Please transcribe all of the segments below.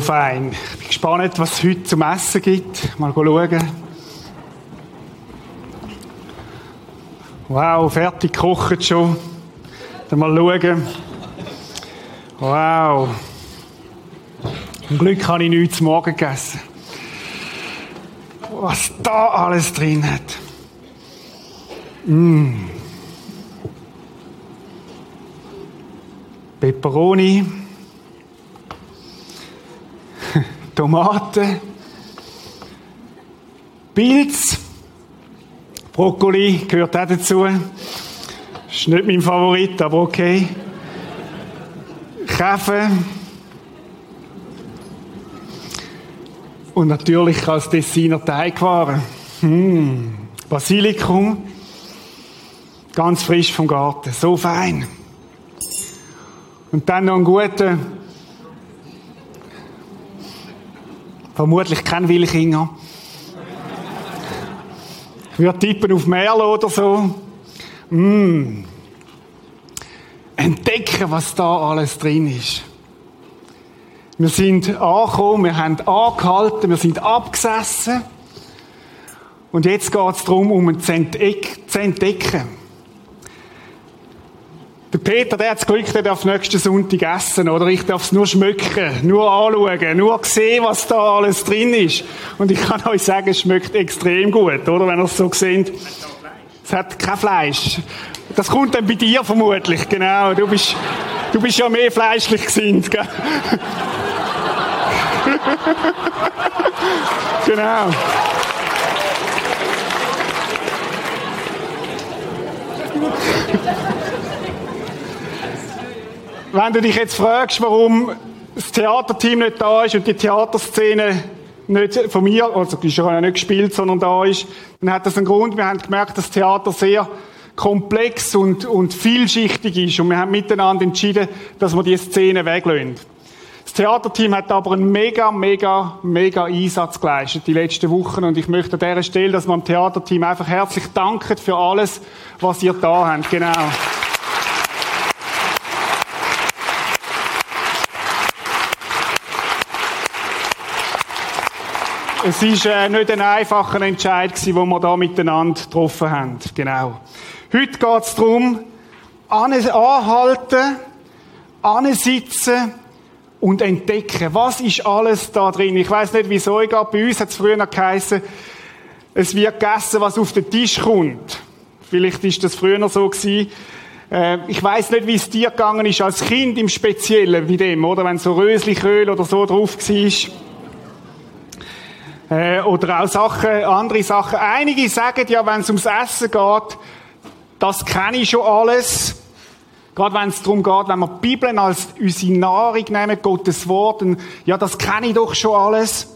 Fein. Ich bin gespannt, was es heute zum Essen gibt. Mal schauen. Wow, fertig gekocht schon. Dann mal schauen. Wow. Zum Glück habe ich nichts zum Morgen gegessen. Was da alles drin hat. Mm. Peperoni. Tomaten. Pilz. Brokkoli gehört auch dazu. Ist nicht mein Favorit, aber okay. Kaffee. Und natürlich als Tessiner Teigwaren. Hm. Basilikum. Ganz frisch vom Garten. So fein. Und dann noch einen guten, vermutlich kein Wilchinger. Ich würde tippen auf Merlo oder so. Mm. Entdecken, was da alles drin ist. Wir sind angekommen, wir haben angehalten, wir sind abgesessen. Und jetzt geht es darum, um zu entdecken. Der Peter, der hat das Glück, der darf nächsten Sonntag essen, oder? Ich darf es nur schmücken, nur anschauen, nur sehen, was da alles drin ist. Und ich kann euch sagen, es schmeckt extrem gut, oder? Wenn ihr es so seht. Es hat kein Fleisch. Das kommt dann bei dir vermutlich, genau. Du bist, du bist ja mehr fleischlich gesinnt, gell? genau. Wenn du dich jetzt fragst, warum das Theaterteam nicht da ist und die Theaterszene nicht von mir, also die ist ja nicht gespielt, sondern da ist, dann hat das einen Grund. Wir haben gemerkt, dass das Theater sehr komplex und, und vielschichtig ist und wir haben miteinander entschieden, dass wir die Szene weglassen. Das Theaterteam hat aber einen mega, mega, mega Einsatz geleistet die letzten Wochen und ich möchte an dieser Stelle, dass wir dem Theaterteam einfach herzlich danken für alles, was ihr da habt. Genau. Es ist äh, nicht ein einfacher Entscheid den wir da miteinander getroffen haben. Genau. Heute geht es darum, anhalten, ansitzen und entdecken. Was ist alles da drin? Ich weiß nicht, wie es euch geht. Bei uns hat es früher geheißen, es wird gegessen, was auf den Tisch kommt. Vielleicht ist das früher so gewesen. Äh, ich weiß nicht, wie es dir gegangen ist als Kind im Speziellen wie dem, oder? Wenn so Röslichöl oder so drauf war. Äh, oder auch Sachen, andere Sachen. Einige sagen ja, wenn es ums Essen geht, das kenne ich schon alles. Gerade wenn es darum geht, wenn wir die Bibel als unsere Nahrung nehmen, Gottes Wort, dann, ja, das kenne ich doch schon alles.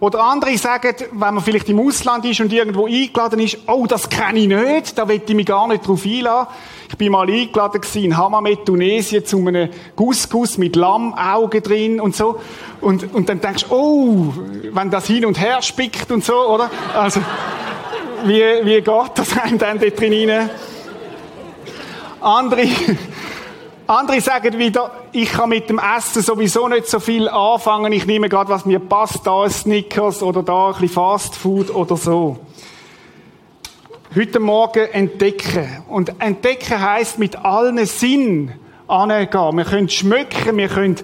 Oder andere sagen, wenn man vielleicht im Ausland ist und irgendwo eingeladen ist, oh, das kenne ich nicht, da will ich mich gar nicht drauf einladen. Ich bin mal eingeladen in Hammamet, Tunesien, zu einem Couscous mit Lammaugen drin und so. Und, und dann denkst du, oh, wenn das hin und her spickt und so, oder? Also, wie, wie geht das einem dann dort drin rein? Andere, andere sagen wieder, ich kann mit dem Essen sowieso nicht so viel anfangen. Ich nehme gerade, was mir passt, da ein Snickers oder da ein bisschen Fast Food oder so heute Morgen entdecken. Und entdecken heißt mit allen Sinn angehen. Wir können schmücken, wir können,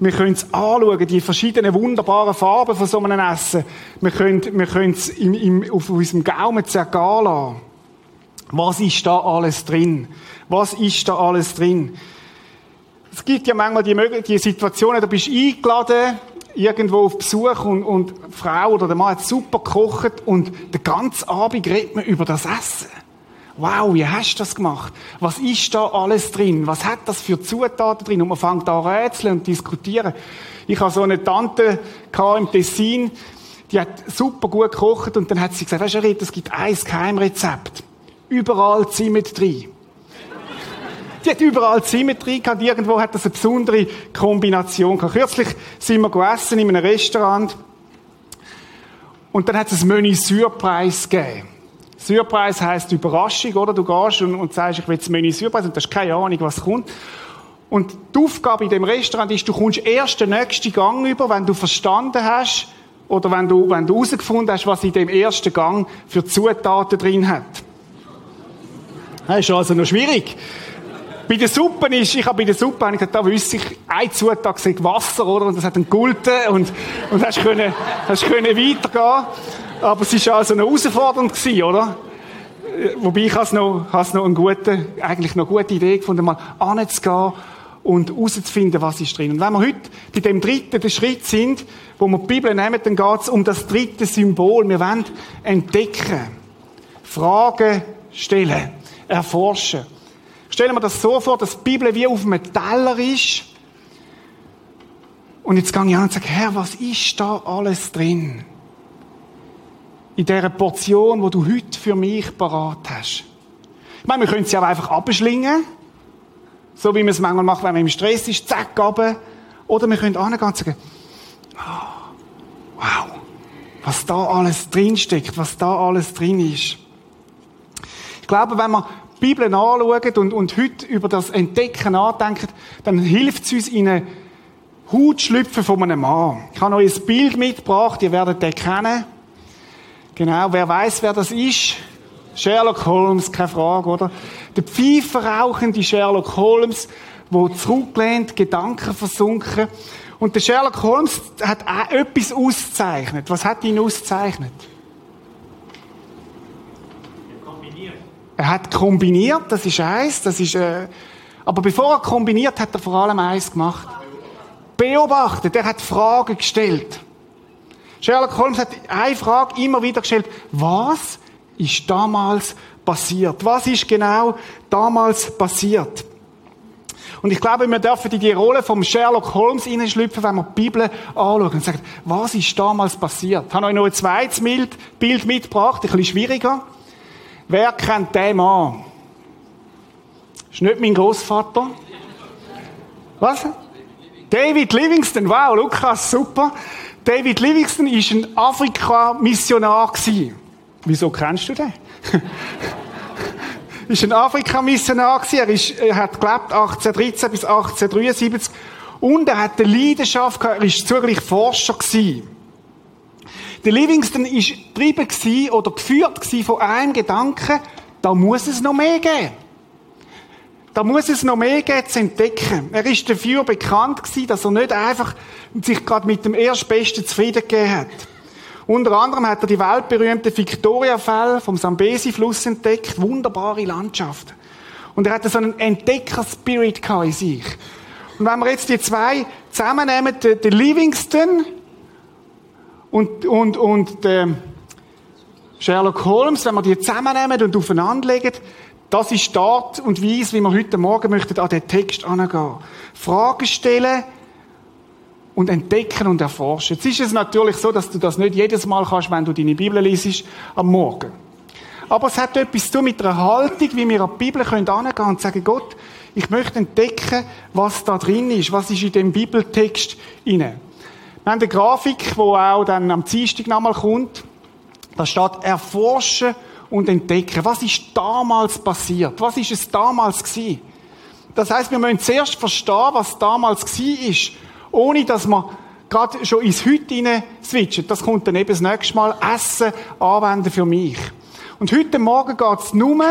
wir können es anschauen, die verschiedenen wunderbaren Farben von so einem Essen. Wir können, wir können es im, im, auf unserem Gaumen zergehen lassen. Was ist da alles drin? Was ist da alles drin? Es gibt ja manchmal die, die Situationen, da bist du eingeladen irgendwo auf Besuch und, und die Frau oder der Mann hat super gekocht und den ganzen Abend redet man über das Essen. Wow, wie hast du das gemacht? Was ist da alles drin? Was hat das für Zutaten drin? Und man fängt an rätseln und diskutieren. Ich habe so eine Tante im Tessin, die hat super gut gekocht und dann hat sie gesagt, weißt du, es gibt ein Geheimrezept. Überall Zimt drin. Die hat überall Symmetrie gehabt. Irgendwo hat das eine besondere Kombination gehabt. Kürzlich sind wir gegessen in einem Restaurant. Und dann hat es ein Menü Surprise gegeben. Surprise heisst Überraschung, oder? Du gehst und, und sagst, ich will das Menü Surprise und du hast keine Ahnung, was kommt. Und die Aufgabe in dem Restaurant ist, du kommst erst den nächsten Gang über, wenn du verstanden hast, oder wenn du, wenn du herausgefunden hast, was in dem ersten Gang für Zutaten drin hat. Das ist also noch schwierig. Bei der Suppe ist, ich habe bei der Suppe, habe ich gesagt, da wüsste ich, ein Zutat gesagt Wasser, oder? Und das hat einen Gulten und, und hast können, hast können weitergehen. Aber es war also noch herausfordernd gewesen, oder? Wobei ich has noch, has noch eine gute, eigentlich noch gute Idee gefunden, mal anzugehen und herauszufinden, was ist drin. Und wenn wir heute bei dem dritten Schritt sind, wo wir die Bibel nehmen, dann geht es um das dritte Symbol. Wir wollen entdecken, Fragen stellen, erforschen. Stellen wir das so vor, dass die Bibel wie auf einem Teller ist. Und jetzt gehe ich an und sage, Herr, was ist da alles drin? In dieser Portion, wo du heute für mich parat hast. Ich meine, wir können sie aber einfach abschlingen. So wie man es manchmal macht, wenn man im Stress ist, zack, runter. Oder wir können angehen und sagen, oh, wow, was da alles drinsteckt, was da alles drin ist. Ich glaube, wenn wir Bibel anschauen und, und heute über das Entdecken nachdenken, dann hilft es uns in eine Haut schlüpfen von einem Mann. Ich habe euch ein Bild mitgebracht, ihr werdet den kennen. Genau, wer weiß, wer das ist? Sherlock Holmes, keine Frage, oder? Der pfeiferauchende Sherlock Holmes, wo zurücklehnt, Gedanken versunken. Und der Sherlock Holmes hat auch etwas auszeichnet. Was hat ihn auszeichnet? Er hat kombiniert, das ist eins, das ist, äh, aber bevor er kombiniert, hat er vor allem eins gemacht. Beobachtet, er hat Fragen gestellt. Sherlock Holmes hat eine Frage immer wieder gestellt. Was ist damals passiert? Was ist genau damals passiert? Und ich glaube, wir dürfen in die Rolle vom Sherlock Holmes hineinschlüpfen, wenn wir die Bibel anschauen und sagen, was ist damals passiert? Ich habe euch noch ein zweites Bild mitgebracht, ein bisschen schwieriger. Wer kennt den Mann? Ist nicht mein Großvater? Was? David Livingston. Wow, Lukas, super. David Livingston ist ein Afrika-Missionar Wieso kennst du den? ist ein Afrika-Missionar Er, ist, er hat gelebt 1813 bis 1873 und er hat eine Leidenschaft gehabt. Er ist zugleich Forscher gewesen. Der Livingston war getrieben oder geführt von einem Gedanken, da muss es noch mehr geben. Da muss es noch mehr geben zu entdecken. Er ist dafür bekannt dass er nicht einfach sich gerade mit dem Erstbesten zufrieden gegeben hat. Unter anderem hat er die weltberühmte Victoria-Fälle vom Sambesi-Fluss entdeckt. Wunderbare Landschaft. Und er hatte so einen Entdecker-Spirit in sich. Und wenn wir jetzt die zwei zusammennehmen, den Livingston und, und, und äh, Sherlock Holmes, wenn wir die zusammennehmen und aufeinanderlegen, das ist die Art und Weise, wie wir heute Morgen möchten an den Text angehen. Fragen stellen und entdecken und erforschen. Jetzt ist es natürlich so, dass du das nicht jedes Mal kannst, wenn du deine Bibel liest, am Morgen. Aber es hat etwas zu tun mit einer Haltung, wie wir an die Bibel können und sagen, Gott, ich möchte entdecken, was da drin ist, was ist in dem Bibeltext inne. Wir haben eine Grafik, die auch dann am Dienstag nochmal kommt. Da steht erforschen und entdecken. Was ist damals passiert? Was ist es damals gewesen? Das heißt, wir müssen zuerst verstehen, was damals gewesen ist, ohne dass wir gerade schon ins Heute hinein switchen. Das kommt dann eben das nächste Mal. Essen, anwenden für mich. Und heute Morgen geht es nur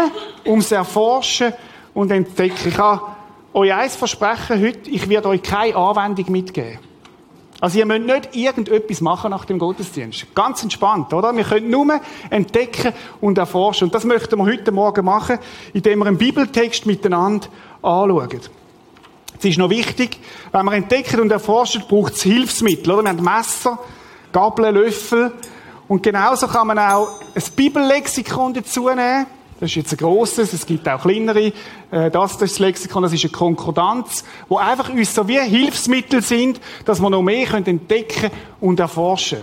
ums Erforschen und Entdecken. Ich kann euch eins versprechen heute, ich werde euch keine Anwendung mitgeben. Also ihr müsst nicht irgendetwas machen nach dem Gottesdienst. Ganz entspannt, oder? Wir können nur entdecken und erforschen. Und das möchten wir heute Morgen machen, indem wir einen Bibeltext miteinander anschauen. Es ist noch wichtig, wenn wir entdecken und erforschen, braucht es Hilfsmittel, oder? Wir haben Messer, Gabeln, Löffel. Und genauso kann man auch ein Bibellexikon dazu nehmen. Das ist jetzt ein grosses, es gibt auch kleinere. Äh, das, ist das Lexikon, das ist eine Konkordanz, wo einfach uns so wie Hilfsmittel sind, dass wir noch mehr entdecken und erforschen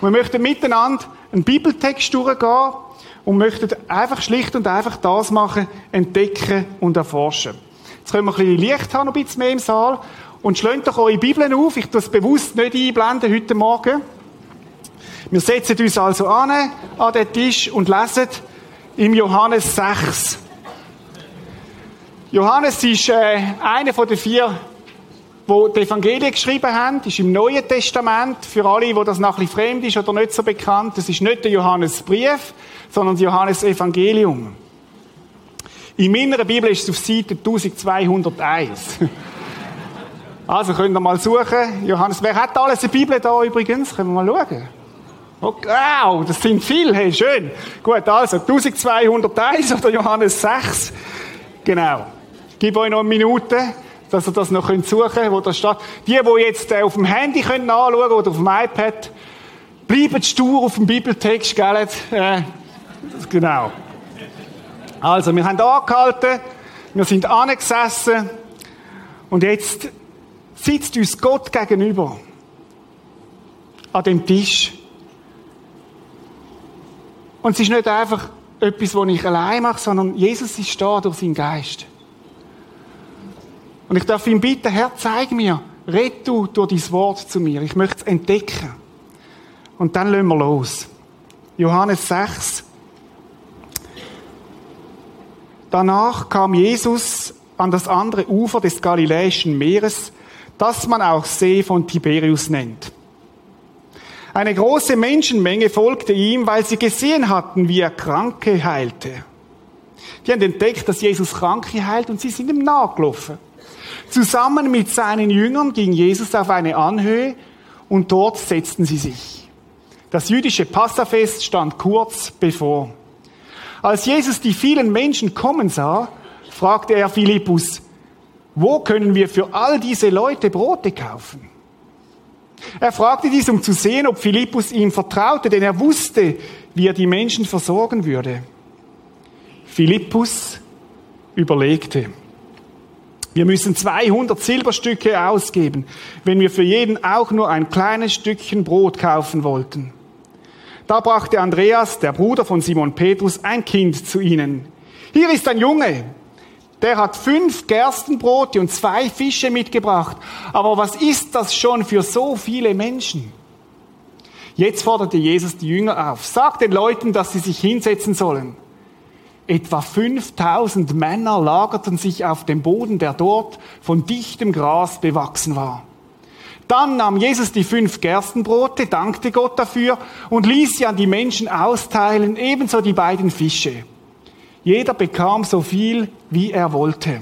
Wir möchten miteinander einen Bibeltext durchgehen und möchten einfach schlicht und einfach das machen, entdecken und erforschen. Jetzt können wir ein bisschen Licht haben, noch ein bisschen mehr im Saal. Und schlönt doch eure Bibeln auf. Ich es bewusst nicht einblenden heute Morgen. Wir setzen uns also an, an den Tisch und lesen im Johannes 6. Johannes ist äh, einer von den vier, wo die Evangelien geschrieben haben, ist im Neuen Testament. Für alle, wo das nach ein fremd ist oder nicht so bekannt, das ist nicht der Johannesbrief, sondern das Johannes Evangelium. In meiner Bibel ist es auf Seite 1201. Also könnt ihr mal suchen. Johannes, wer hat alles eine Bibel da übrigens? Können wir mal schauen. Okay. Wow, das sind viele. Hey, schön. Gut, also 1201 oder Johannes 6. Genau. Ich gebe euch noch eine Minute, dass ihr das noch könnt suchen wo das steht. Die, die jetzt äh, auf dem Handy können anschauen oder auf dem iPad, bleiben stur auf dem Bibeltext, gell? Äh, genau. Also, wir haben angehalten, wir sind angesessen und jetzt sitzt uns Gott gegenüber an dem Tisch. Und es ist nicht einfach etwas, was ich allein mache, sondern Jesus ist da durch seinen Geist. Und ich darf ihn bitten, Herr, zeig mir, red du durch dein Wort zu mir. Ich möchte es entdecken. Und dann lassen wir los. Johannes 6. Danach kam Jesus an das andere Ufer des Galiläischen Meeres, das man auch See von Tiberius nennt. Eine große Menschenmenge folgte ihm, weil sie gesehen hatten, wie er Kranke heilte. Die haben entdeckt, dass Jesus Kranke heilt und sie sind ihm nachgelaufen. Zusammen mit seinen Jüngern ging Jesus auf eine Anhöhe und dort setzten sie sich. Das jüdische Passafest stand kurz bevor. Als Jesus die vielen Menschen kommen sah, fragte er Philippus, wo können wir für all diese Leute Brote kaufen? Er fragte dies, um zu sehen, ob Philippus ihm vertraute, denn er wusste, wie er die Menschen versorgen würde. Philippus überlegte. Wir müssen 200 Silberstücke ausgeben, wenn wir für jeden auch nur ein kleines Stückchen Brot kaufen wollten. Da brachte Andreas, der Bruder von Simon Petrus, ein Kind zu ihnen. Hier ist ein Junge, der hat fünf Gerstenbrote und zwei Fische mitgebracht. Aber was ist das schon für so viele Menschen? Jetzt forderte Jesus die Jünger auf. Sagt den Leuten, dass sie sich hinsetzen sollen. Etwa 5000 Männer lagerten sich auf dem Boden, der dort von dichtem Gras bewachsen war. Dann nahm Jesus die fünf Gerstenbrote, dankte Gott dafür und ließ sie an die Menschen austeilen, ebenso die beiden Fische. Jeder bekam so viel, wie er wollte.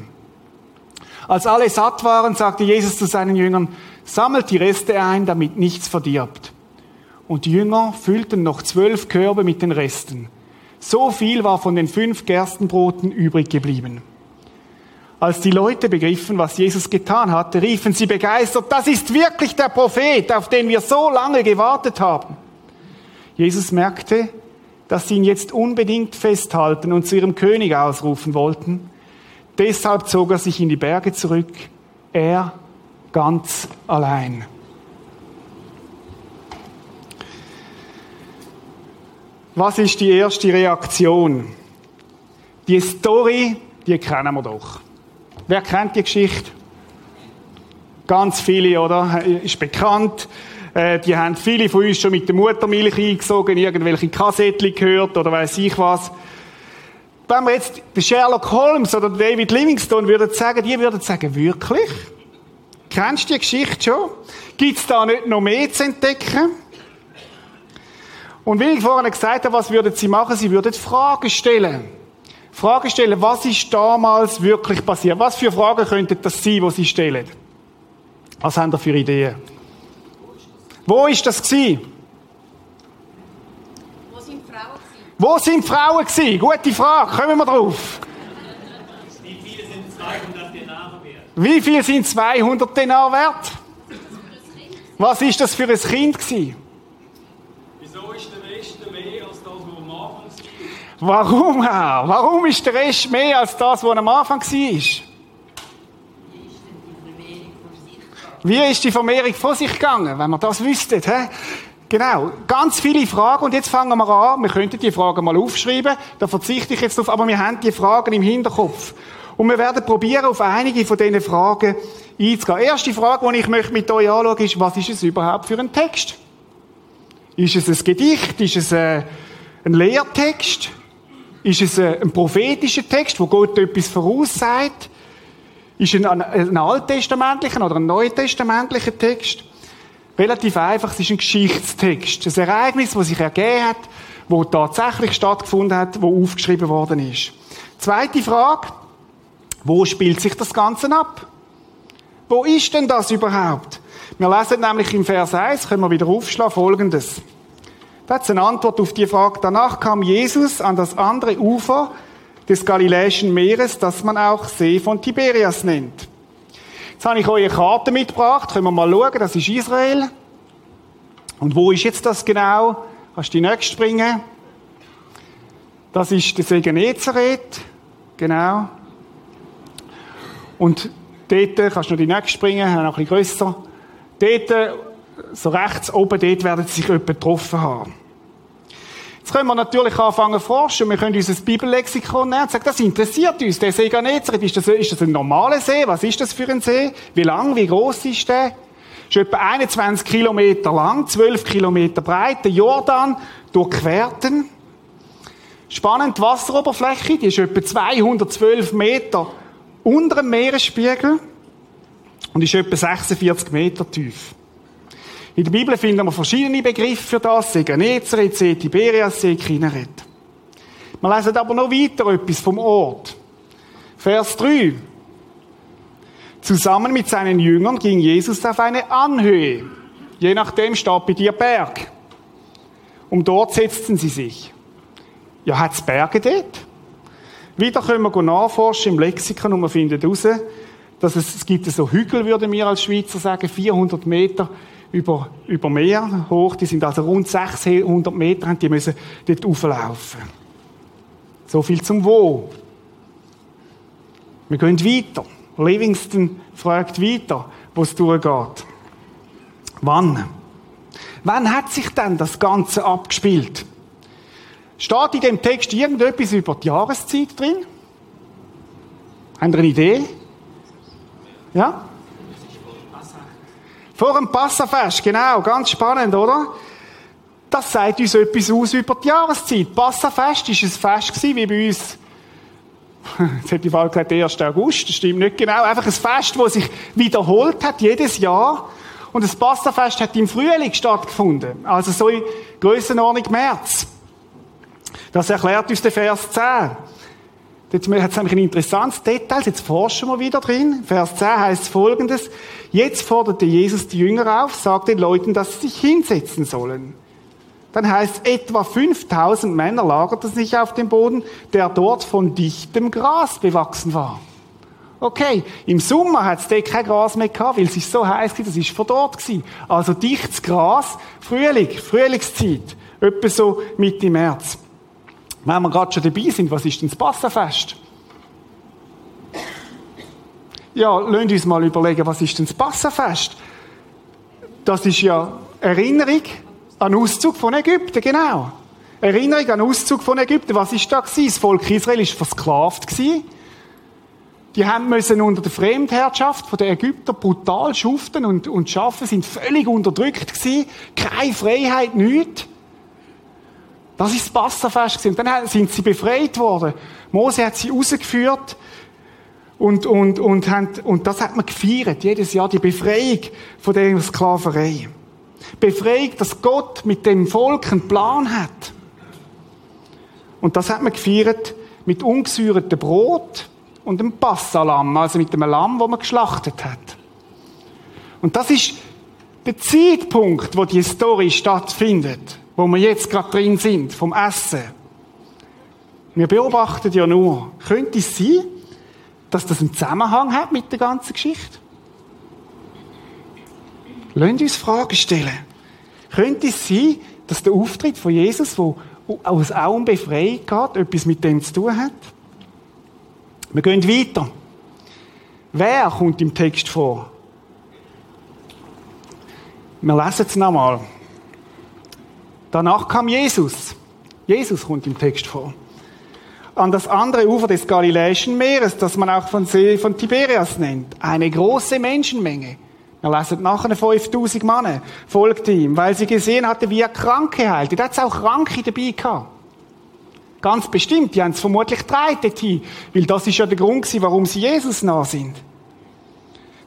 Als alle satt waren, sagte Jesus zu seinen Jüngern, sammelt die Reste ein, damit nichts verdirbt. Und die Jünger füllten noch zwölf Körbe mit den Resten. So viel war von den fünf Gerstenbroten übrig geblieben. Als die Leute begriffen, was Jesus getan hatte, riefen sie begeistert, das ist wirklich der Prophet, auf den wir so lange gewartet haben. Jesus merkte, dass sie ihn jetzt unbedingt festhalten und zu ihrem König ausrufen wollten. Deshalb zog er sich in die Berge zurück, er ganz allein. Was ist die erste Reaktion? Die Story, die kennen wir doch. Wer kennt die Geschichte? Ganz viele, oder? Ist bekannt. Äh, die haben viele von uns schon mit der Muttermilch eingesogen, irgendwelche Kassettchen gehört oder weiß ich was. Wenn wir jetzt den Sherlock Holmes oder David Livingstone würden sagen, die würden sagen, wirklich? Kennst du die Geschichte schon? Gibt es da nicht noch mehr zu entdecken? Und wie ich vorhin gesagt habe, was würden sie machen? Sie würden Fragen stellen. Fragen stellen, was ist damals wirklich passiert? Was für Fragen könnten das sein, die sie stellen? Was haben da für Ideen? Wo ist das gewesen? Wo sind Frauen gewesen? Wo sind Frauen gewesen? Gute Frage, kommen wir drauf. Wie viele sind 200 Denare wert? Wie viel sind 200 Denar wert? Was ist das für ein Kind gewesen? Wieso ist der Rest mehr als das, was am Anfang war? Warum auch? Warum ist der Rest mehr als das, was am Anfang war? Wie ist die Vermehrung vor sich gegangen, wenn wir das wüssten? Hä? Genau, ganz viele Fragen und jetzt fangen wir an. Wir könnten die Fragen mal aufschreiben, da verzichte ich jetzt drauf, aber wir haben die Fragen im Hinterkopf. Und wir werden probieren, auf einige von diesen Fragen einzugehen. Erste Frage, die ich möchte mit euch anschauen ist, was ist es überhaupt für ein Text? Ist es ein Gedicht? Ist es ein, ein Lehrtext? Ist es ein prophetischer Text, wo Gott etwas voraussagt? Ist ein, ein alttestamentlicher oder ein neutestamentlicher Text? Relativ einfach, es ist ein Geschichtstext. Ein Ereignis, das sich ergeben hat, wo tatsächlich stattgefunden hat, wo aufgeschrieben worden ist. Zweite Frage. Wo spielt sich das Ganze ab? Wo ist denn das überhaupt? Wir lesen nämlich im Vers 1, können wir wieder aufschlagen, folgendes. Das ist eine Antwort auf die Frage. Danach kam Jesus an das andere Ufer des Galiläischen Meeres, das man auch See von Tiberias nennt. Jetzt habe ich euch eine Karte mitgebracht. Können wir mal schauen. Das ist Israel. Und wo ist jetzt das genau? Kannst du die nächste springen? Das ist der See Genezareth. Genau. Und dort kannst du noch die nächste springen, noch ein bisschen grösser. Dort, so rechts oben, dort werden sie sich jemand getroffen haben. Jetzt können wir natürlich anfangen zu forschen. Wir können unser Bibellexikon nehmen und sagen, das interessiert uns. Der See Genezareth, ist das, ist das ein normaler See? Was ist das für ein See? Wie lang, wie groß ist der? Ist etwa 21 Kilometer lang, 12 Kilometer breit. Der Jordan durchquerten. Spannend, die Wasseroberfläche, die ist etwa 212 Meter unter dem Meeresspiegel und ist etwa 46 Meter tief. In der Bibel finden wir verschiedene Begriffe für das. See Genezareth, See Tiberias, See Kinneret. Wir lesen aber noch weiter etwas vom Ort. Vers 3. Zusammen mit seinen Jüngern ging Jesus auf eine Anhöhe. Je nachdem steht bei dir Berg. Und dort setzten sie sich. Ja, hat es Berge dort? Wieder können wir nachforschen im Lexikon und wir finden heraus, dass es, es gibt so Hügel, würden wir als Schweizer sagen, 400 Meter über, über Meer hoch. Die sind also rund 600 Meter und die müssen dort auflaufen. So viel zum Wo. Wir gehen weiter. Livingston fragt weiter, wo es durchgeht. Wann? Wann hat sich denn das Ganze abgespielt? Steht in dem Text irgendetwas über die Jahreszeit drin? Haben ihr eine Idee? Ja? Vor dem Passafest, genau, ganz spannend, oder? Das sagt uns etwas aus über die Jahreszeit. Passafest war ein Fest wie bei uns. Jetzt hätte ich mal gesagt, 1. August, das stimmt nicht genau. Einfach ein Fest, das sich wiederholt hat, jedes Jahr. Und das Passafest hat im Frühling stattgefunden. Also so in Grössenordnung März. Das erklärt uns der Vers 10. Jetzt hat es nämlich ein interessantes Detail, jetzt forschen wir wieder drin. Vers 10 heißt folgendes. Jetzt forderte Jesus die Jünger auf, sagte den Leuten, dass sie sich hinsetzen sollen. Dann heißt etwa 5000 Männer lagerten sich auf dem Boden, der dort von dichtem Gras bewachsen war. Okay, im Sommer hat es dort kein Gras mehr gehabt, weil es ist so heiß war, das ist von dort gewesen. Also dichtes Gras, Frühling, Frühlingszeit, etwa so Mitte März. Wenn wir gerade schon dabei sind, was ist denn das Passafest? Ja, lasst uns mal überlegen, was ist denn das Passafest? Das ist ja Erinnerung an Auszug von Ägypten, genau. Erinnerung an Auszug von Ägypten. Was ist da gewesen? Das Volk Israel war versklavt gewesen. Die haben müssen unter der Fremdherrschaft von den Ägyptern brutal schuften und, und schaffen, sind völlig unterdrückt gewesen. Keine Freiheit, nichts. Das ist das Passafest Und dann sind sie befreit worden. Mose hat sie rausgeführt. Und, und, und, haben, und das hat man gefeiert. Jedes Jahr die Befreiung von der Sklaverei. Befreiung, dass Gott mit dem Volk einen Plan hat. Und das hat man gefeiert mit ungesäuertem Brot und einem Passalam, also mit einem Lamm, das man geschlachtet hat. Und das ist der Zeitpunkt, wo die Story stattfindet wo wir jetzt gerade drin sind, vom Essen. Wir beobachten ja nur, könnte es sein, dass das einen Zusammenhang hat mit der ganzen Geschichte? Lasst uns Fragen stellen. Könnte es sein, dass der Auftritt von Jesus, wo aus auch Befreiung geht, etwas mit dem zu tun hat? Wir gehen weiter. Wer kommt im Text vor? Wir lesen es nochmal. Danach kam Jesus. Jesus kommt im Text vor. An das andere Ufer des Galiläischen Meeres, das man auch von See von Tiberias nennt. Eine große Menschenmenge Er lesen nachher 5000 Männer folgte ihm, weil sie gesehen hatte, wie er Kranke heilte. Da hat auch Kranke dabei gehabt. Ganz bestimmt, die haben es vermutlich drei dorthin, weil das ist ja der Grund gewesen, warum sie Jesus nah sind.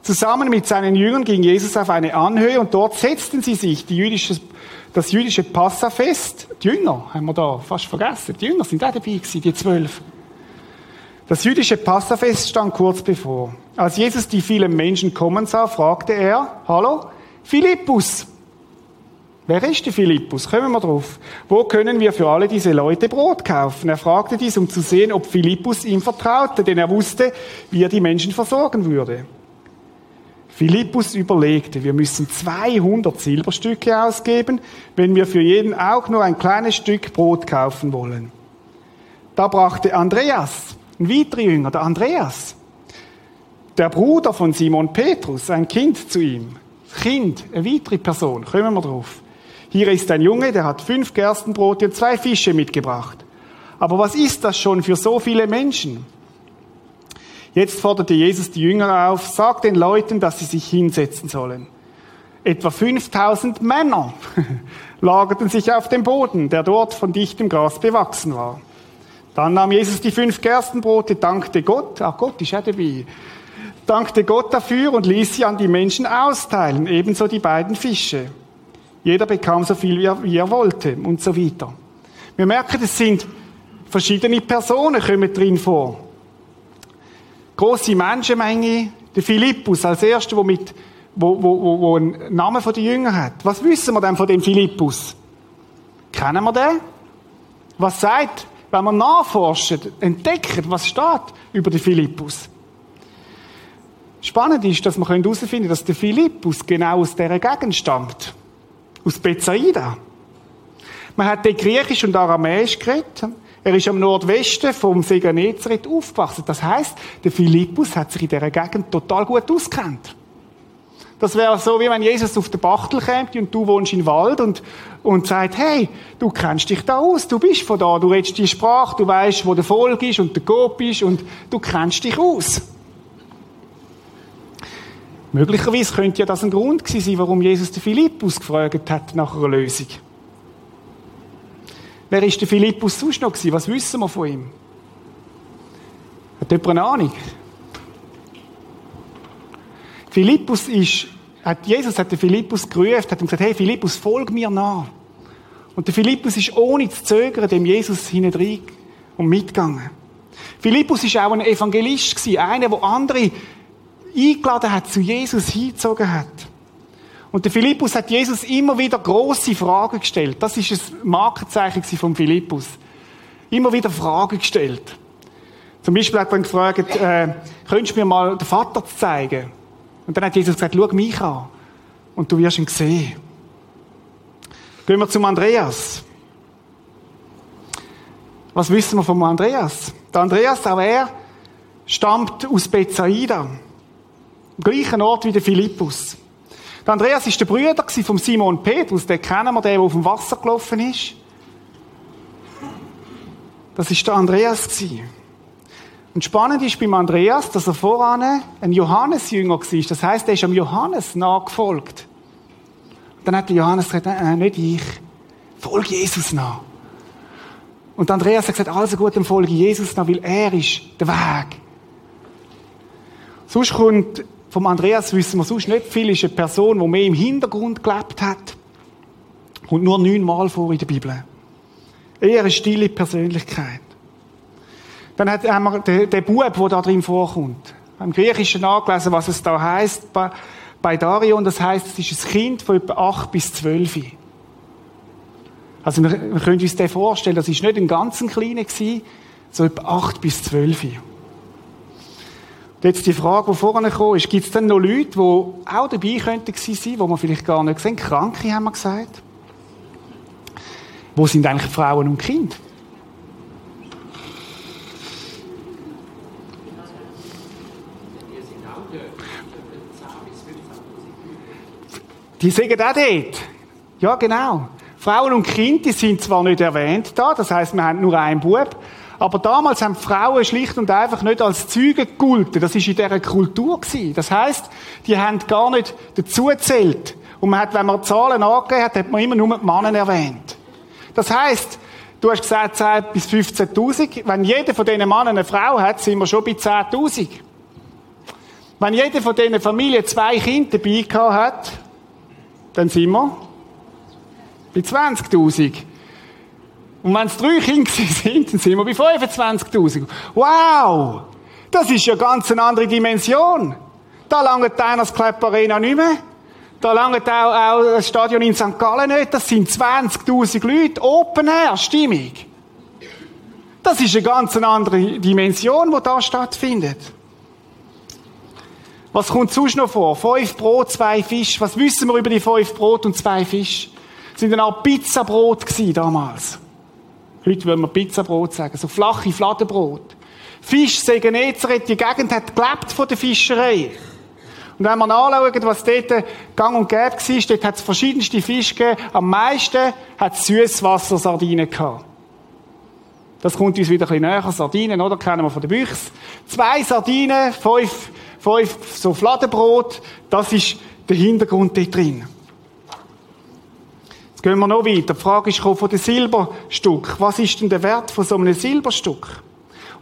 Zusammen mit seinen Jüngern ging Jesus auf eine Anhöhe und dort setzten sie sich, die jüdische, das jüdische Passafest. Die Jünger haben wir da fast vergessen. Die Jünger sind auch dabei gewesen, die zwölf. Das jüdische Passafest stand kurz bevor. Als Jesus die vielen Menschen kommen sah, fragte er, hallo, Philippus. Wer ist der Philippus? Kommen wir drauf. Wo können wir für alle diese Leute Brot kaufen? Er fragte dies, um zu sehen, ob Philippus ihm vertraute, denn er wusste, wie er die Menschen versorgen würde. Philippus überlegte, wir müssen 200 Silberstücke ausgeben, wenn wir für jeden auch nur ein kleines Stück Brot kaufen wollen. Da brachte Andreas, ein weiterer Jünger, der Andreas, der Bruder von Simon Petrus, ein Kind zu ihm. Kind, eine weitere Person, kommen wir drauf. Hier ist ein Junge, der hat fünf Gerstenbrote und zwei Fische mitgebracht. Aber was ist das schon für so viele Menschen? Jetzt forderte Jesus die Jünger auf, sagt den Leuten, dass sie sich hinsetzen sollen. Etwa 5000 Männer lagerten sich auf dem Boden, der dort von dichtem Gras bewachsen war. Dann nahm Jesus die fünf Gerstenbrote, dankte Gott, ach Gott ist auch dabei, dankte Gott dafür und ließ sie an die Menschen austeilen, ebenso die beiden Fische. Jeder bekam so viel, wie er, wie er wollte und so weiter. Wir merken, es sind verschiedene Personen kommen drin vor große Menschenmenge. Der Philippus als erster, der mit, wo, wo, wo, wo einen Namen von den Jüngern hat. Was wissen wir denn von dem Philippus? Kennen wir den? Was sagt, wenn man nachforscht, entdeckt, was steht über den Philippus? Spannend ist, dass man herausfinden können, dass der Philippus genau aus dieser Gegend stammt. Aus Bethsaida. Man hat den Griechisch und Aramäisch geredet. Er ist am Nordwesten vom See Genezareth aufgewachsen. Das heißt, der Philippus hat sich in dieser Gegend total gut auskennt. Das wäre so, wie wenn Jesus auf den Bachtel käme und du wohnst im Wald und, und sagt, hey, du kennst dich da aus, du bist von da, du redest die Sprache, du weißt, wo der Volk ist und der Gop ist und du kennst dich aus. Möglicherweise könnte ja das ein Grund gewesen sein, warum Jesus den Philippus gefragt hat nach einer Lösung. Wer ist der Philippus sonst noch gewesen? Was wissen wir von ihm? Hat jemand eine Ahnung? Philippus ist, hat, Jesus hat den Philippus gerufen, hat ihm gesagt, hey Philippus, folg mir nach. Und der Philippus ist ohne zu zögern dem Jesus hinein und mitgegangen. Philippus ist auch ein Evangelist gewesen, einer, der andere eingeladen hat, zu Jesus hingezogen hat. Und der Philippus hat Jesus immer wieder große Fragen gestellt. Das ist ein Markenzeichen von Philippus. Immer wieder Fragen gestellt. Zum Beispiel hat er gefragt, äh, könntest du mir mal den Vater zeigen? Und dann hat Jesus gesagt, schau mich an. Und du wirst ihn sehen. Gehen wir zum Andreas. Was wissen wir vom Andreas? Der Andreas, auch er, stammt aus Bethsaida. Am gleichen Ort wie der Philippus. Der Andreas ist der Bruder von Simon Petrus, den kennen wir, der, der auf dem Wasser gelaufen ist. Das ist der Andreas Und spannend ist beim Andreas, dass er voran ein Johannesjünger war. Das heißt, er ist am Johannes nachgefolgt. Und dann hat der Johannes gesagt, äh, nicht ich, folge Jesus nach. Und Andreas hat gesagt, also gut, dann folge Jesus nach, weil er ist der Weg. Sonst kommt vom Andreas wissen wir sonst nicht viel. ist eine Person, die mehr im Hintergrund gelebt hat. Und nur neunmal vor in der Bibel. Eher eine stille Persönlichkeit. Dann hat wir den, Bub, der da drin vorkommt. Im Griechischen nachgelesen, was es da heißt bei, Darion. Das heißt, es ist ein Kind von etwa acht bis zwölf. Also wir, können uns das vorstellen, das ist nicht ein ganz kleiner gewesen, so etwa acht bis zwölf. Jetzt die Frage, die vorne kam, ist, gibt es denn noch Leute, die auch dabei könnten sein, die man vielleicht gar nicht sehen? Kranke, haben wir gesagt. Wo sind eigentlich Frauen und Kinder? Die sagen auch dort. Ja, genau. Frauen und Kinder, die sind zwar nicht erwähnt da, das heißt, wir haben nur einen Bub, aber damals haben Frauen schlicht und einfach nicht als Züge gegolten. Das ist in dieser Kultur gewesen. Das heißt, die haben gar nicht dazugezählt. Und man hat, wenn man Zahlen angegeben hat, hat man immer nur die Männer erwähnt. Das heißt, du hast gesagt 10 bis 15.000. Wenn jeder von diesen Männern eine Frau hat, sind wir schon bei 10.000. Wenn jeder von diesen Familien zwei Kinder dabei hat, dann sind wir bei 20.000. Und wenn es drei Kinder sind, dann sind wir bei 25.000. Wow! Das ist ja ganz eine andere Dimension. Da langt einer das Club Arena nicht mehr. Da langt auch, auch das Stadion in St. Gallen nicht. Das sind 20.000 Leute. Open Air, Stimmung. Das ist eine ganz andere Dimension, die da stattfindet. Was kommt sonst noch vor? Fünf Brot, zwei Fisch. Was wissen wir über die fünf Brot und zwei Fisch? Das sind eine Art Pizzabrot damals. Heute würden wir Pizzabrot sagen. So flache Fladenbrot. Fisch, Segenezeret, die Gegend hat gelebt von der Fischerei. Und wenn wir anschauen, was dort gang und gäbe war, dort hat es verschiedenste Fische gegeben. Am meisten hat es Süßwassersardinen gehabt. Das kommt uns wieder ein bisschen näher. Sardinen, oder? Kennen wir von den Büchs. Zwei Sardinen, fünf, fünf so Fladenbrot. Das ist der Hintergrund dort drin. Gehen wir noch weiter. Die Frage ist von den Silberstück. Was ist denn der Wert von so einem Silberstück?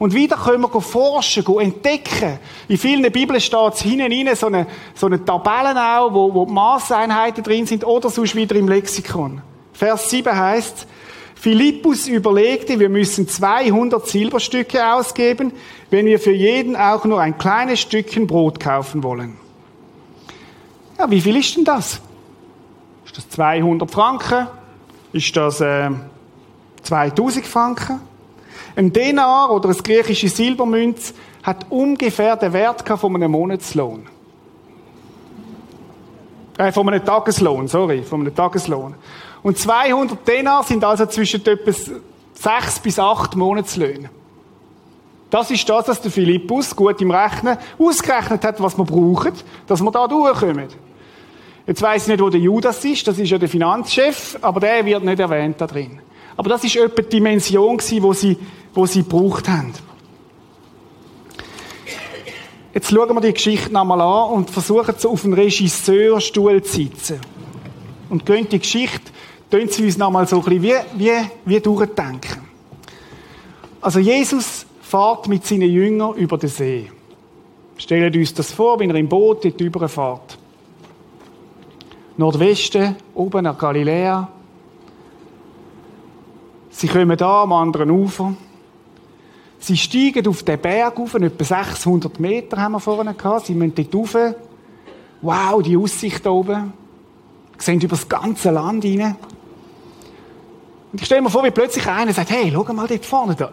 Und wieder können wir forschen, entdecken. In vielen Bibeln steht es hinten rein, so eine, so eine Tabelle auch, wo, wo die Maßeinheiten drin sind, oder sonst wieder im Lexikon. Vers 7 heißt, Philippus überlegte, wir müssen 200 Silberstücke ausgeben, wenn wir für jeden auch nur ein kleines Stückchen Brot kaufen wollen. Ja, wie viel ist denn das? Ist das 200 Franken? Ist das äh, 2000 Franken? Ein Denar oder ein griechische Silbermünz hat ungefähr den Wert von einem Monatslohn. Äh, von einem Tageslohn, sorry, von einem Tageslohn. Und 200 Denar sind also zwischen etwa sechs bis acht Monatslöhne. Das ist das, was der Philippus gut im Rechnen ausgerechnet hat, was wir brauchen, dass wir da durchkommen. Jetzt weiss ich nicht, wo der Judas ist, das ist ja der Finanzchef, aber der wird nicht erwähnt da drin. Aber das ist etwa die Dimension, die sie wo sie gebraucht haben. Jetzt schauen wir die Geschichte nochmal an und versuchen so auf den Regisseurstuhl zu sitzen. Und gehen die Geschichte, tun sie uns nochmal so ein bisschen wie, wie, wie durchdenken. Also Jesus fährt mit seinen Jüngern über den See. Stellen uns das vor, wenn er im Boot dort überfährt. Nordwesten, oben nach Galiläa. Sie kommen da am anderen Ufer. Sie steigen auf den Berg auf, etwa 600 Meter haben wir vorne gehabt. Sie müssen dort rauf. Wow, die Aussicht da oben. Sie sehen über das ganze Land rein. Und ich stelle mir vor, wie plötzlich einer sagt, hey, schau mal dort vorne, da,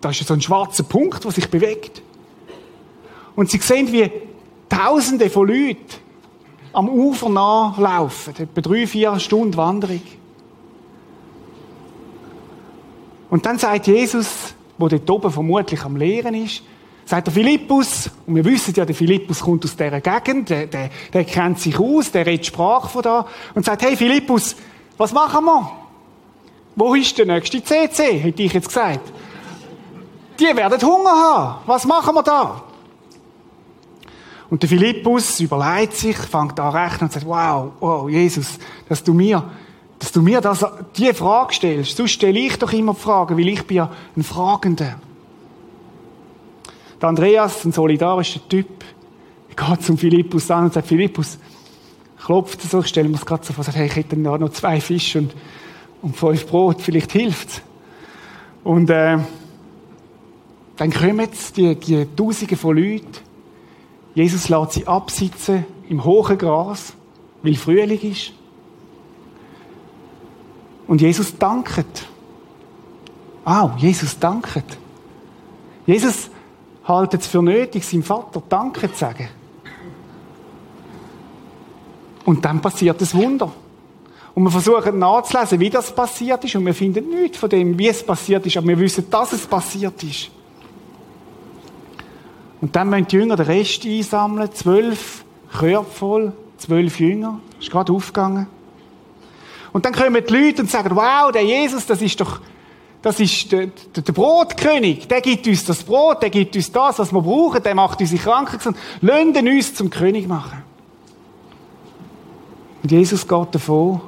da ist so ein schwarzer Punkt, der sich bewegt. Und sie sehen, wie Tausende von Leuten am Ufer nachlaufen. Etwa drei, vier Stunden Wanderung. Und dann sagt Jesus, wo dort oben vermutlich am Lehren ist, sagt der Philippus, und wir wissen ja, der Philippus kommt aus dieser Gegend, der, der, der kennt sich aus, der redet Sprache von da, und sagt, hey Philippus, was machen wir? Wo ist der nächste CC? Hätte ich jetzt gesagt. Die werden Hunger haben. Was machen wir da? Und der Philippus überlegt sich, fängt an rechnen und sagt, wow, wow, Jesus, dass du mir dass du mir das, die Frage stellst. Sonst stelle ich doch immer Fragen, weil ich bin ja ein Fragender. Der Andreas, ein solidarischer Typ, geht zum Philippus an und sagt, Philippus, klopft so, ich stelle mir das gerade so vor, sagt, hey, ich hätte da noch zwei Fische und, und fünf Brot, vielleicht hilft's. Und, äh, dann kommen die, die Tausende von Leuten. Jesus lässt sie absitzen im hohen Gras, weil Frühling ist. Und Jesus danket. Wow, Jesus danket. Jesus haltet es für nötig, seinem Vater Danke zu sagen. Und dann passiert das Wunder. Und wir versuchen nachzulesen, wie das passiert ist, und wir finden nichts von dem, wie es passiert ist, aber wir wissen, dass es passiert ist. Und dann müssen die Jünger den Rest einsammeln, zwölf Körper voll, zwölf Jünger. Ist gerade aufgegangen. Und dann kommen die Leute und sagen, wow, der Jesus, das ist doch, das ist der, der, der Brotkönig. Der gibt uns das Brot, der gibt uns das, was wir brauchen, der macht unsere Kranken gesund. Lassen uns zum König machen. Und Jesus geht davon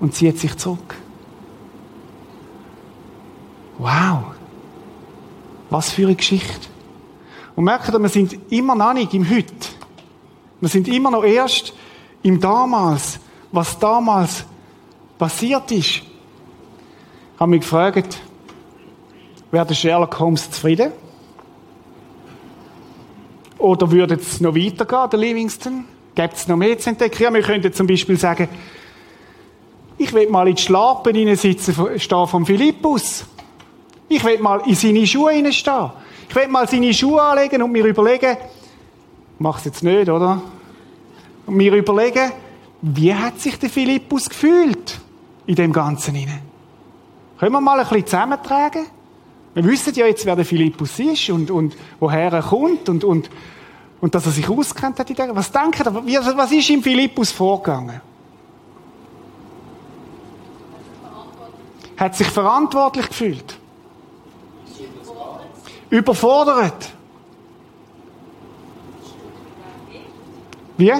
und zieht sich zurück. Wow. Was für eine Geschichte. Und merkt wir sind immer noch nicht im Heute. Wir sind immer noch erst im Damals, was damals passiert ist. Ich habe mich gefragt, wäre Sherlock Holmes zufrieden? Oder würde es noch weitergehen, der Livingston? Gibt es noch mehr zu entdecken? Wir könnten zum Beispiel sagen, ich will mal in die Schlappen hineinsitzen, stehen vom Philippus. Ich will mal in seine Schuhe hineinstehen. Ich will mal seine Schuhe anlegen und mir überlegen, mach's jetzt nicht, oder? Und mir überlegen, wie hat sich der Philippus gefühlt in dem Ganzen hinein? Können wir mal ein bisschen zusammentragen? Wir wissen ja jetzt, wer der Philippus ist und, und woher er kommt und, und, und dass er sich auskennt hat Was denkt ihr? Was ist im Philippus vorgegangen? Hat sich verantwortlich gefühlt? Überfordert. Wie?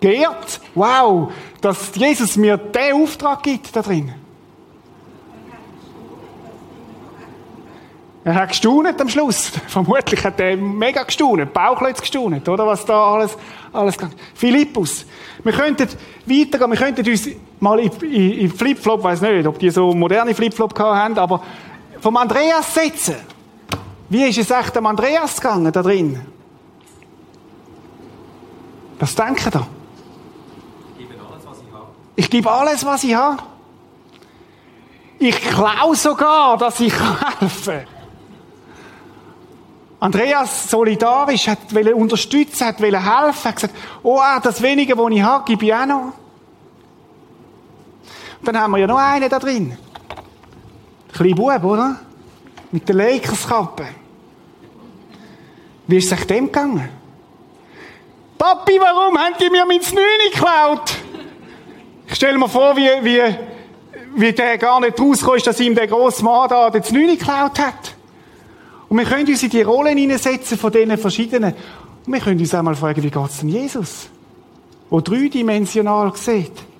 Geehrt. Wow, dass Jesus mir den Auftrag gibt da drin. Er hat gestaunet am Schluss. Vermutlich hat er mega gestaunet. Bauchlötz gestaunet, oder? Was da alles, alles kann. Philippus. Wir könnten weitergehen. Wir könnten uns mal in, in, in Flipflop, weiß nicht, ob die so moderne Flipflop haben, aber vom Andreas setzen. Wie ist es echt dem Andreas gegangen da drin? Was denken da? Ich gebe alles, was ich habe. Ich klaue sogar, dass ich helfen kann. Andreas solidarisch hat unterstützen, hat helfen, hat gesagt, oh, ah, das Wenige, was ich habe, gebe ich auch noch. Und dann haben wir ja noch einen da drin. Kleiner Bub, oder? Mit der Lakers-Kappe. Wie ist es euch dem gegangen? Papi, warum haben die mir mein Znüni geklaut? Ich stelle mir vor, wie, wie, wie der gar nicht rauskommt, dass ihm der grosse Mann da den Znüni geklaut hat. Und wir können uns in die Rollen hineinsetzen von diesen verschiedenen. Und wir können uns auch mal fragen, wie geht es denn Jesus? Wo dreidimensional sieht.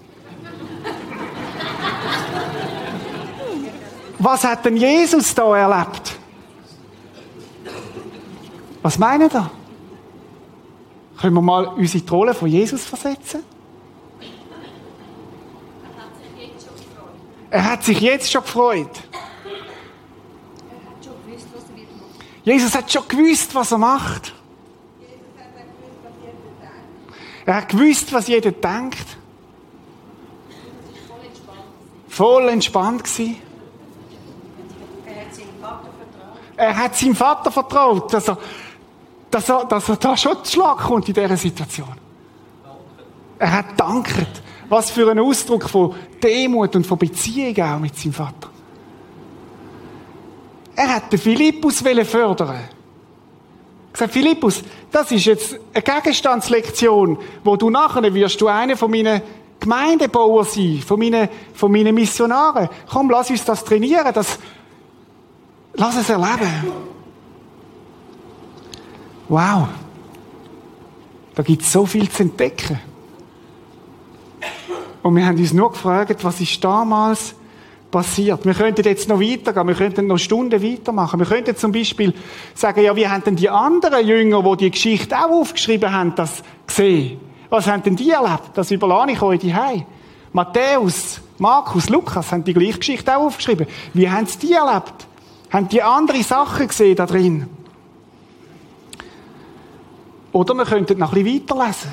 Was hat denn Jesus da erlebt? Was meinen da? Können wir mal uns in die Rolle von Jesus versetzen? Er hat sich jetzt schon gefreut. Jesus hat schon gewusst, was er macht. Er hat gewusst, was jeder denkt. Voll entspannt gewesen. Er hat seinem Vater vertraut, dass er, dass er, dass er da schon zu Schlag kommt in dieser Situation. Er hat danket. Was für ein Ausdruck von Demut und von Beziehung auch mit seinem Vater. Er hat den Philippus fördern. Er gesagt, Philippus, das ist jetzt eine Gegenstandslektion, wo du nachher wirst du einer von meinen Gemeindebauern sein, von meinen, von meinen Missionaren. Komm, lass uns das trainieren, das, lass es erleben. Wow. Da gibt es so viel zu entdecken. Und wir haben uns nur gefragt, was ist damals passiert. Wir könnten jetzt noch weitergehen, wir könnten noch Stunden weitermachen. Wir könnten zum Beispiel sagen, ja, wie haben denn die anderen Jünger, die die Geschichte auch aufgeschrieben haben, das gesehen? Was haben denn die erlebt? Das überlasse ich euch die Matthäus, Markus, Lukas haben die gleiche Geschichte auch aufgeschrieben. Wie haben sie die erlebt? Haben die andere Sachen gesehen da drin? Oder wir könnten noch ein bisschen weiterlesen.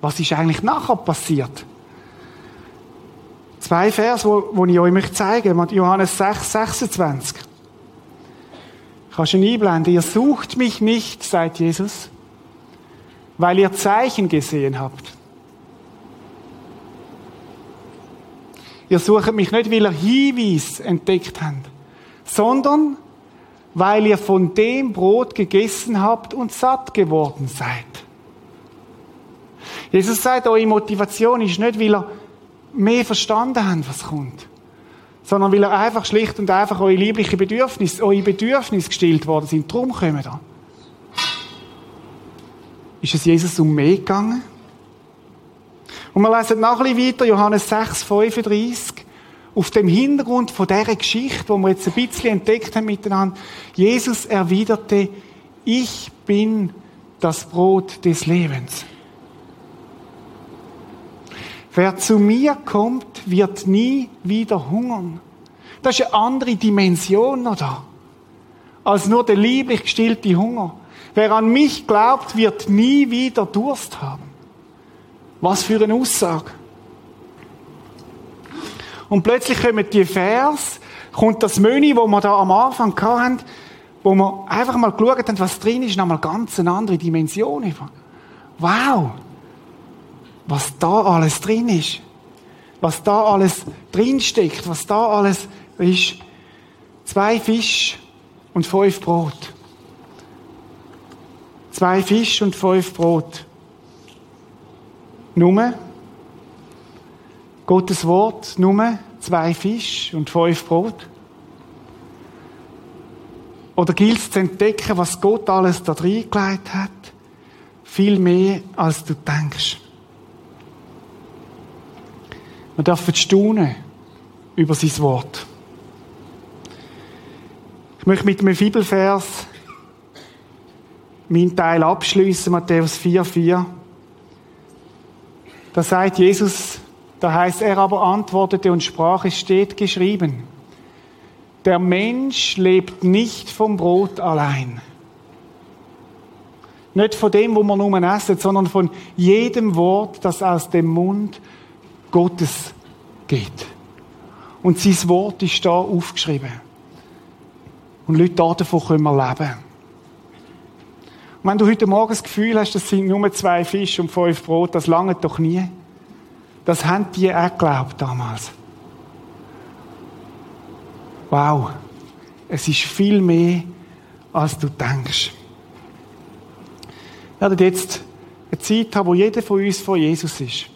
Was ist eigentlich nachher passiert? Zwei Vers, wo ich euch zeigen möchte. Johannes 6, 26. Kannst du ihn einblenden? Ihr sucht mich nicht, sagt Jesus, weil ihr Zeichen gesehen habt. Ihr sucht mich nicht, weil ihr Hinweis entdeckt habt, sondern weil ihr von dem Brot gegessen habt und satt geworden seid. Jesus sagt, eure Motivation ist nicht, weil ihr mehr verstanden habt, was kommt, sondern weil ihr einfach schlicht und einfach eure lieblichen Bedürfnisse, eure Bedürfnisse gestillt worden sind. Darum kommen da. Ist es Jesus um mehr gegangen? Und wir lesen noch ein bisschen weiter, Johannes 6, 35. Auf dem Hintergrund von dieser Geschichte, wo wir jetzt ein bisschen entdeckt haben miteinander, Jesus erwiderte, ich bin das Brot des Lebens. Wer zu mir kommt, wird nie wieder hungern. Das ist eine andere Dimension da. Als nur der lieblich gestillte Hunger. Wer an mich glaubt, wird nie wieder Durst haben. Was für eine Aussage. Und plötzlich kommen die Vers, kommt das Menü, wo wir da am Anfang hatten, wo wir einfach mal geschaut haben, was drin ist, nochmal ganz eine andere Dimension. Wow! Was da alles drin ist. Was da alles drin steckt, was da alles ist. Zwei Fisch und fünf Brot. Zwei Fisch und fünf Brot. Nummer Gottes Wort, Nummer zwei Fisch und fünf Brot? Oder gilt es zu entdecken, was Gott alles da reingelegt hat? Viel mehr, als du denkst. Wir dürfen staunen über sein Wort. Ich möchte mit einem Bibelvers meinen Teil abschließen, Matthäus 4,4. Da sagt Jesus, da heißt er aber antwortete und sprach, es steht geschrieben, der Mensch lebt nicht vom Brot allein. Nicht von dem, wo man nur essen, sondern von jedem Wort, das aus dem Mund Gottes geht. Und sein Wort ist da aufgeschrieben. Und Leute, davon können wir leben. Und wenn du heute Morgen das Gefühl hast, das sind nur zwei Fische und fünf Brot, das lange doch nie. Das haben die auch geglaubt damals. Wow. Es ist viel mehr, als du denkst. Wir werden jetzt eine Zeit haben, wo jeder von uns vor Jesus ist.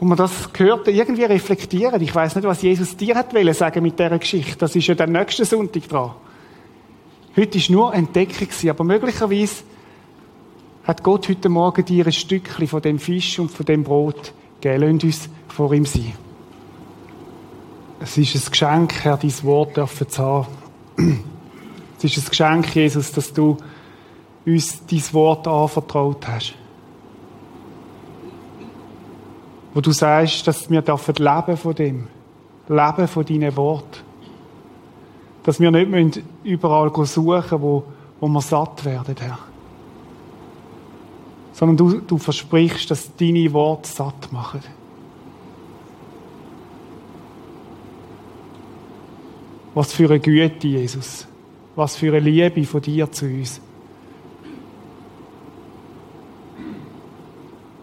Und man das gehört, irgendwie reflektieren. Ich weiß nicht, was Jesus dir hat wollen sagen mit dieser Geschichte. Das ist ja der nächste Sonntag dran. Heute ist nur Entdeckung aber möglicherweise hat Gott heute Morgen dir ein Stückchen von dem Fisch und von dem Brot gegeben. Lasst uns vor ihm sein. Es ist ein Geschenk, Herr, dein Wort dürfen zu haben. Es ist ein Geschenk, Jesus, dass du uns dein Wort anvertraut hast. Wo du sagst, dass wir dürfen leben von dem. Leben von deinen Worten. Dass wir nicht überall suchen wo, wo wir satt werden, Herr. Sondern du, du versprichst, dass deine Worte satt machen. Was für eine Güte, Jesus. Was für eine Liebe von dir zu uns.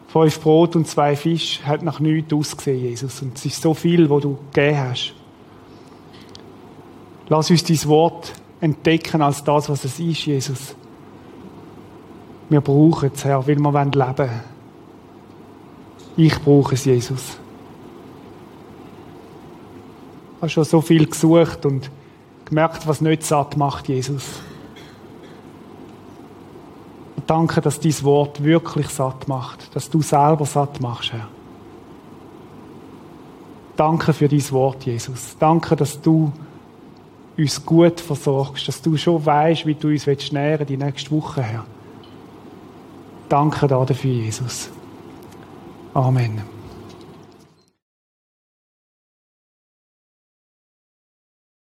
Fünf Brot und zwei Fisch hat nach nichts ausgesehen, Jesus. Und es ist so viel, wo du gegeben hast. Lass uns dein Wort entdecken als das, was es ist, Jesus. Wir brauchen es, Herr, weil wir leben wollen. Ich brauche es, Jesus. Ich habe schon so viel gesucht und gemerkt, was nicht satt macht, Jesus. Und danke, dass dein Wort wirklich satt macht, dass du selber satt machst, Herr. Danke für dein Wort, Jesus. Danke, dass du uns gut versorgst, dass du schon weißt, wie du uns nähren die nächste Woche, Herr. Danke dafür, Jesus. Amen.